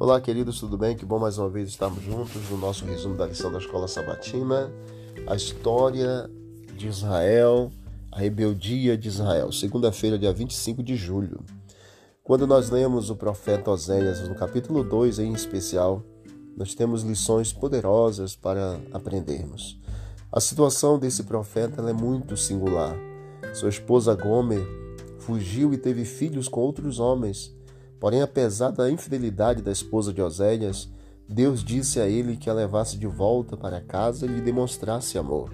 Olá, queridos, tudo bem? Que bom mais uma vez estarmos juntos no nosso resumo da lição da Escola Sabatina, a história de Israel, a rebeldia de Israel, segunda-feira, dia 25 de julho. Quando nós lemos o profeta Oséias no capítulo 2 em especial, nós temos lições poderosas para aprendermos. A situação desse profeta é muito singular. Sua esposa Gomer fugiu e teve filhos com outros homens Porém, apesar da infidelidade da esposa de Oséias, Deus disse a ele que a levasse de volta para casa e lhe demonstrasse amor.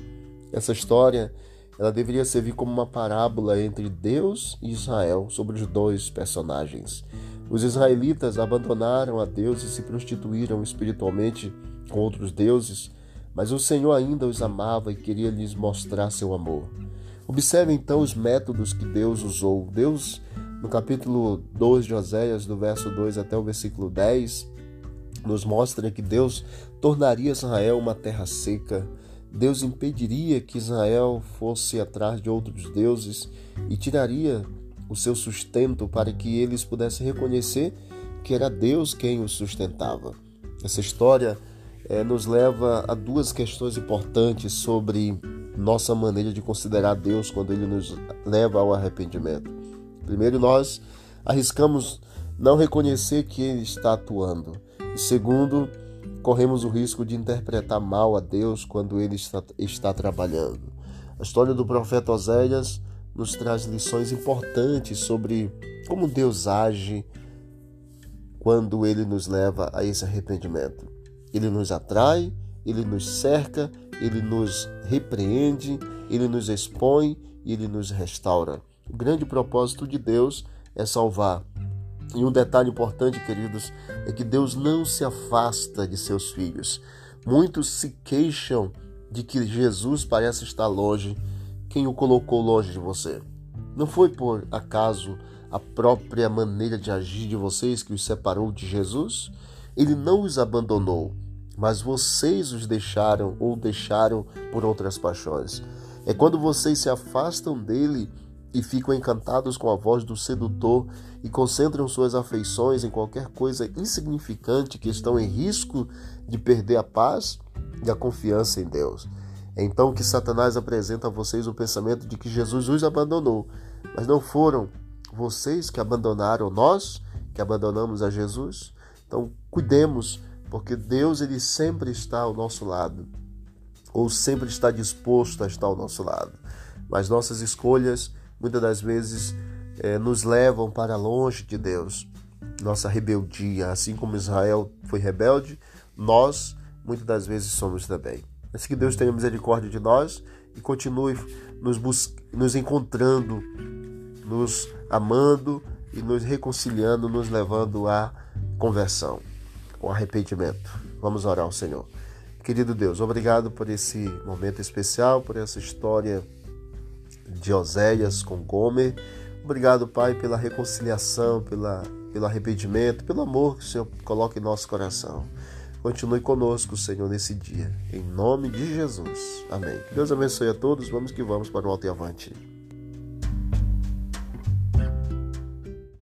Essa história ela deveria servir como uma parábola entre Deus e Israel sobre os dois personagens. Os israelitas abandonaram a Deus e se prostituíram espiritualmente com outros deuses, mas o Senhor ainda os amava e queria lhes mostrar seu amor. Observe então os métodos que Deus usou. Deus no capítulo 2 de Oséias, do verso 2 até o versículo 10, nos mostra que Deus tornaria Israel uma terra seca. Deus impediria que Israel fosse atrás de outros deuses e tiraria o seu sustento para que eles pudessem reconhecer que era Deus quem os sustentava. Essa história é, nos leva a duas questões importantes sobre nossa maneira de considerar Deus quando ele nos leva ao arrependimento. Primeiro, nós arriscamos não reconhecer que Ele está atuando. E segundo, corremos o risco de interpretar mal a Deus quando Ele está, está trabalhando. A história do profeta Oséias nos traz lições importantes sobre como Deus age quando Ele nos leva a esse arrependimento. Ele nos atrai, Ele nos cerca, Ele nos repreende, Ele nos expõe e Ele nos restaura. O grande propósito de Deus é salvar. E um detalhe importante, queridos, é que Deus não se afasta de seus filhos. Muitos se queixam de que Jesus parece estar longe. Quem o colocou longe de você? Não foi por acaso a própria maneira de agir de vocês que os separou de Jesus? Ele não os abandonou, mas vocês os deixaram ou deixaram por outras paixões. É quando vocês se afastam dele e ficam encantados com a voz do sedutor e concentram suas afeições em qualquer coisa insignificante que estão em risco de perder a paz e a confiança em Deus. É então que Satanás apresenta a vocês o pensamento de que Jesus os abandonou, mas não foram vocês que abandonaram nós, que abandonamos a Jesus. Então, cuidemos, porque Deus ele sempre está ao nosso lado, ou sempre está disposto a estar ao nosso lado. Mas nossas escolhas muitas das vezes é, nos levam para longe de Deus. Nossa rebeldia, assim como Israel foi rebelde, nós muitas das vezes somos também. Mas que Deus tenha misericórdia de nós e continue nos, bus nos encontrando, nos amando e nos reconciliando, nos levando à conversão, ao arrependimento. Vamos orar ao Senhor. Querido Deus, obrigado por esse momento especial, por essa história de Oséias com Gomer. Obrigado, Pai, pela reconciliação, pela, pelo arrependimento, pelo amor que o Senhor coloca em nosso coração. Continue conosco, Senhor, nesse dia. Em nome de Jesus. Amém. Deus abençoe a todos. Vamos que vamos para o alto e avante.